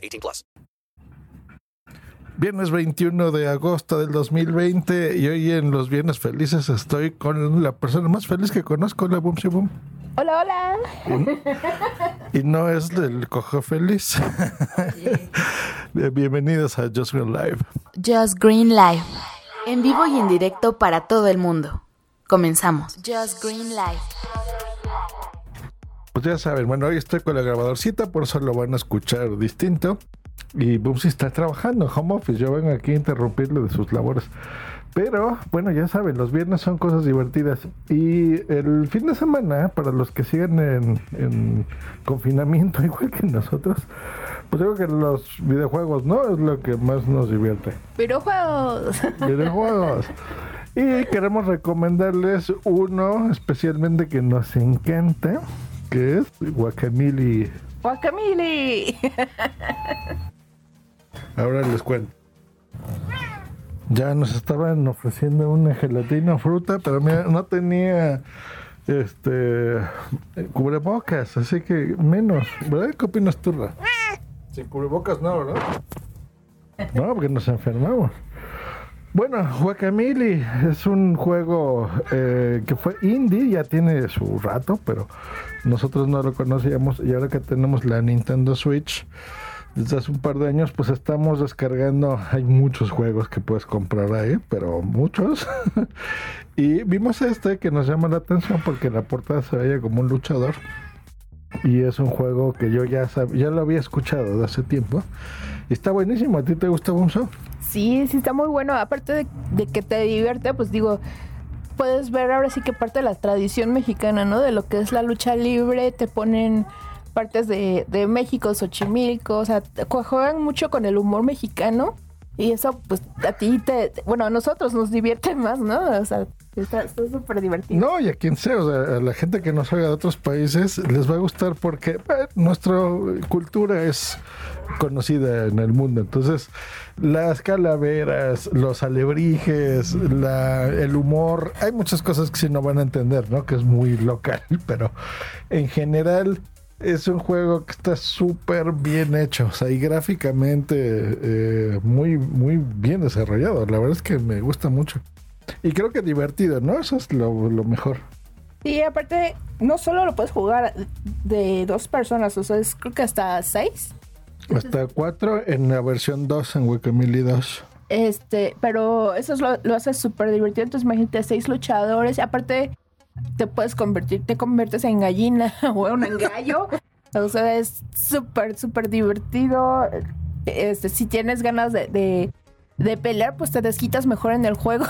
18 plus. Viernes 21 de agosto del 2020 y hoy en los Viernes Felices estoy con la persona más feliz que conozco, la Boom Boom. Hola, hola. Y no es del cojo feliz. Bienvenidos a Just Real Live. Just Green Live. En vivo y en directo para todo el mundo. Comenzamos. Just Green Live. Pues ya saben, bueno, hoy estoy con la grabadorcita, por eso lo van a escuchar distinto. Y Bumsy está trabajando en home office. Yo vengo aquí a interrumpirle de sus labores. Pero, bueno, ya saben, los viernes son cosas divertidas. Y el fin de semana, para los que siguen en, en confinamiento, igual que nosotros, pues creo que los videojuegos, ¿no? Es lo que más nos divierte. Videojuegos. Videojuegos. Y queremos recomendarles uno especialmente que nos encanta, que es Guacamole. Guacamole. Ahora les cuento. Ya nos estaban ofreciendo una gelatina fruta, pero mira, no tenía este cubrebocas, así que menos. ¿Verdad? ¿Qué opinas tú, Ra? Sin cubrebocas no, ¿verdad? No, porque nos enfermamos. Bueno, Guacamole es un juego eh, que fue indie, ya tiene su rato, pero nosotros no lo conocíamos y ahora que tenemos la Nintendo Switch desde hace un par de años, pues estamos descargando, hay muchos juegos que puedes comprar ahí, pero muchos. y vimos este que nos llama la atención porque la portada se veía como un luchador. Y es un juego que yo ya ya lo había escuchado de hace tiempo. Y está buenísimo. ¿A ti te gusta Bunso? Sí, sí, está muy bueno. Aparte de, de, que te divierte, pues digo, puedes ver ahora sí que parte de la tradición mexicana, ¿no? De lo que es la lucha libre, te ponen partes de, de México, Xochimilco, o sea, juegan mucho con el humor mexicano. Y eso, pues, a ti te, bueno, a nosotros nos divierte más, ¿no? O sea, está súper divertido. No, y a quien sea, o sea, a la gente que nos oiga de otros países les va a gustar porque eh, nuestra cultura es conocida en el mundo. Entonces, las calaveras, los alebrijes, el humor, hay muchas cosas que sí no van a entender, ¿no? Que es muy local, pero en general es un juego que está súper bien hecho, o sea, y gráficamente eh, muy, muy bien desarrollado. La verdad es que me gusta mucho. Y creo que divertido, ¿no? Eso es lo, lo mejor. Sí, aparte, no solo lo puedes jugar de dos personas, o sea, es creo que hasta seis. Hasta cuatro en la versión 2, en Wikimili 2. Este, pero eso es lo, lo hace súper divertido. Entonces, imagínate seis luchadores. Aparte, te puedes convertir, te conviertes en gallina o en gallo. o sea, es súper, súper divertido. Este, si tienes ganas de, de, de, pelear, pues te desquitas mejor en el juego.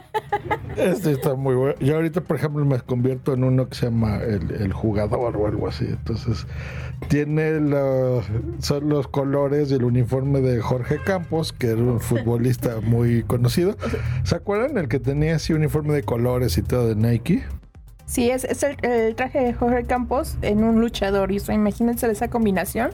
este está muy bueno. Yo ahorita, por ejemplo, me convierto en uno que se llama el, el jugador o algo así. Entonces, tiene los, son los colores del uniforme de Jorge Campos, que era un futbolista muy conocido. ¿Se acuerdan el que tenía así uniforme de colores y todo de Nike? Sí, es, es el, el, traje de Jorge Campos en un luchador. Y eso, imagínense esa combinación.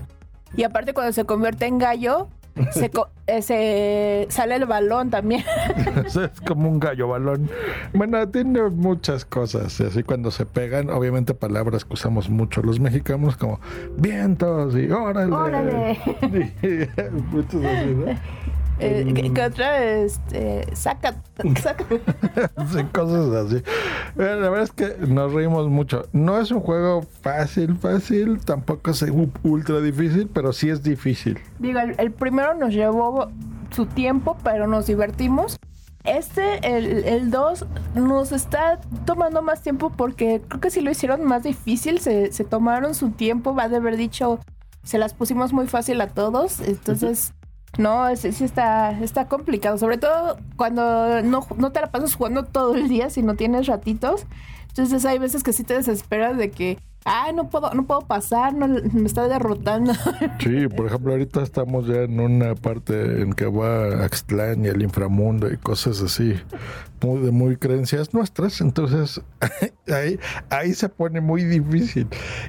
Y aparte cuando se convierte en gallo, se, eh, se, sale el balón también. es como un gallo balón. Bueno, tiene muchas cosas. Así cuando se pegan, obviamente palabras que usamos mucho los mexicanos, como vientos y órale. ¡Órale! Muchos así, ¿no? Eh, ¿qué, ¿qué, otra? Este, saca, saca. sí, cosas así. Pero la verdad es que nos reímos mucho. No es un juego fácil, fácil. Tampoco es ultra difícil, pero sí es difícil. Digo, el, el primero nos llevó su tiempo, pero nos divertimos. Este, el 2, nos está tomando más tiempo porque creo que si lo hicieron más difícil, se, se tomaron su tiempo, va de haber dicho, se las pusimos muy fácil a todos. Entonces, no, sí, sí está, está complicado, sobre todo cuando no, no te la pasas jugando todo el día, si no tienes ratitos. Entonces hay veces que sí te desesperas de que ah, no puedo, no puedo pasar, no, me está derrotando. Sí, por ejemplo, ahorita estamos ya en una parte en que va Axtlán y el inframundo y cosas así, muy, de muy creencias nuestras. Entonces, ahí, ahí se pone muy difícil.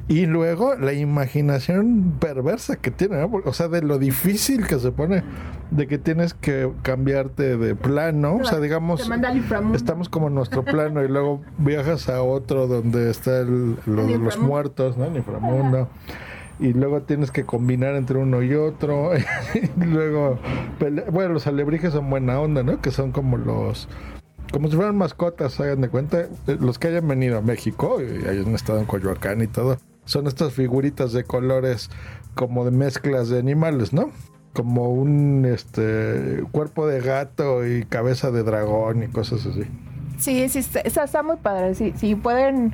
Y luego la imaginación perversa que tiene, ¿no? o sea, de lo difícil que se pone, de que tienes que cambiarte de plano. O sea, digamos, estamos como en nuestro plano y luego viajas a otro donde está el- lo de los muertos, ¿no? El inframundo. Y luego tienes que combinar entre uno y otro. y luego, bueno, los alebrijes son buena onda, ¿no? Que son como los, como si fueran mascotas, hagan de cuenta. Eh, Los que hayan venido a México y hayan estado en Coyoacán y todo, son estas figuritas de colores como de mezclas de animales, ¿no? Como un este cuerpo de gato y cabeza de dragón y cosas así. Sí, sí, está, está- muy padre. Si sí, pueden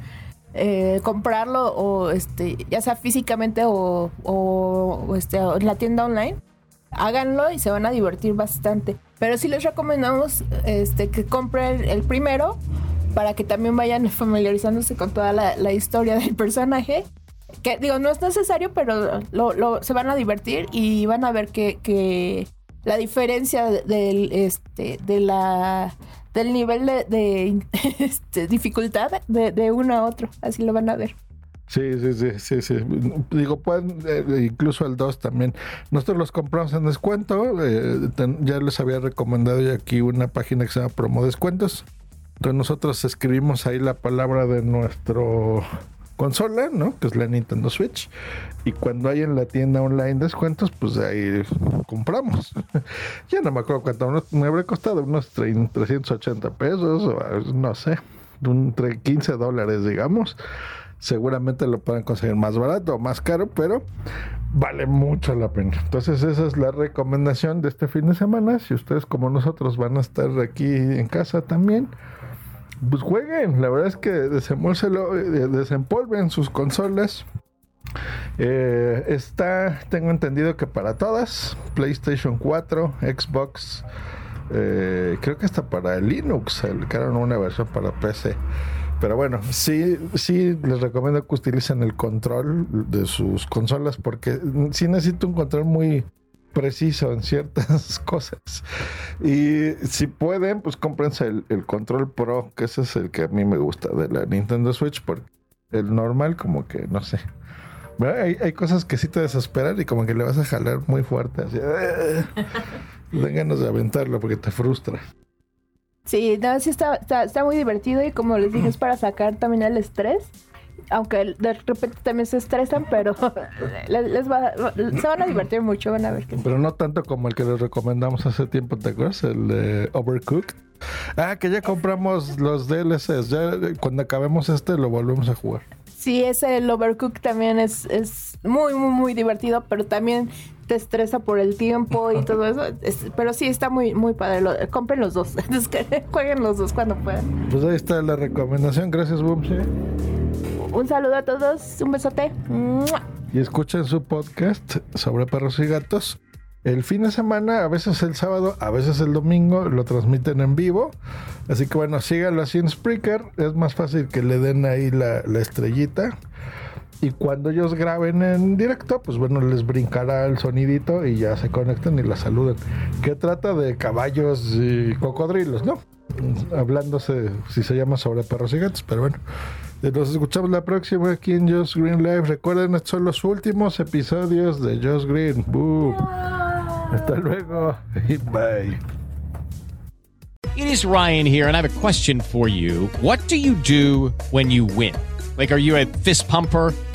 eh, comprarlo o este, ya sea físicamente o, o, este, en la tienda online, háganlo y se van a divertir bastante. Pero sí les recomendamos este, que compren el primero para que también vayan familiarizándose con toda la, historia del personaje. Que digo, no es necesario, pero lo, lo- se van a divertir y van a ver que, que la diferencia de- del, este, de la, del nivel de, de, este, dificultad de, de uno a otro. Así lo van a ver. Sí, sí, sí, sí, sí. Digo, pueden, eh, incluso el 2 también. Nosotros los compramos en descuento. eh, ya les había recomendado yo aquí una página que se llama Promo Descuentos. Entonces nosotros escribimos ahí la palabra de nuestro consola, ¿no? Que es la Nintendo Switch. Y cuando hay en la tienda online descuentos, pues ahí compramos. ya no me acuerdo cuánto. Me habría costado unos tre- 380 pesos, no sé, entre 15 dólares, digamos seguramente lo pueden conseguir más barato o más caro, pero vale mucho la pena. Entonces esa es la recomendación de este fin de semana. Si ustedes como nosotros van a estar aquí en casa también, pues jueguen. La verdad es que eh, desempolven sus consolas. Eh, está, tengo entendido que para todas, PlayStation 4, Xbox, eh, creo que hasta para Linux, sacaron una versión para PC. Pero bueno, sí, sí les recomiendo que utilicen el control de sus consolas porque sí necesito un control muy preciso en ciertas cosas. Y si pueden, pues cómprense el, el control pro, que ese es el que a mí me gusta de la Nintendo Switch, porque el normal como que no sé. Hay, hay cosas que sí te desesperan y como que le vas a jalar muy fuerte. Así, ganas de aventarlo porque te frustra. Sí, no, sí está, está, está muy divertido y como les dije, es para sacar también el estrés. Aunque de repente también se estresan, pero les, va, se van a divertir mucho, van a ver que sí. Pero no tanto como el que les recomendamos hace tiempo, ¿te acuerdas? El de Overcooked. Ah, que ya compramos los DLCs. Ya eh, cuando acabemos este lo volvemos a jugar. Sí, ese el Overcook también es, es muy, muy, muy divertido, pero también te estresa por el tiempo y todo eso. Es- pero sí, está muy, muy padre. Lo- compren los dos. Jueguen los dos cuando puedan. Pues ahí está la recomendación. Gracias, Bumsy. Un saludo a todos, un besote. Y escuchen su podcast sobre perros y gatos. El fin de semana, a veces el sábado, a veces el domingo, lo transmiten en vivo. Así que bueno, síganlo así en Spreaker. Es más fácil que le den ahí la, la estrellita. Y cuando ellos graben en directo, pues bueno, les brincará el sonidito y ya se conectan y la saluden. Que trata de caballos y cocodrilos, ¿no? Hablándose, si se llama sobre perros y gatos, pero bueno. Eh, Nos escuchamos la próxima aquí en Just Green Live. Recuerden, estos son los últimos episodios de Just Green. Boo. Hasta luego y bye. It is Ryan here, and I have a question for you. What do you do when you win? Like, are you a fist pumper?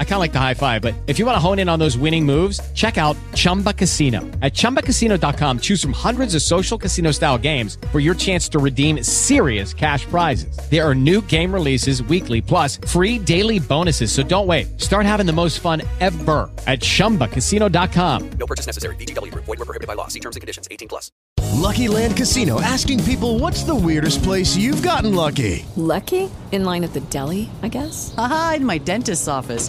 I kind of like the high five, but if you want to hone in on those winning moves, check out Chumba Casino. At chumbacasino.com, choose from hundreds of social casino style games for your chance to redeem serious cash prizes. There are new game releases weekly, plus free daily bonuses. So don't wait. Start having the most fun ever at chumbacasino.com. No purchase necessary. VGW Group. Void were prohibited by law. See terms and conditions. 18 plus. Lucky Land Casino asking people what's the weirdest place you've gotten lucky? Lucky? In line at the deli, I guess? Aha, in my dentist's office.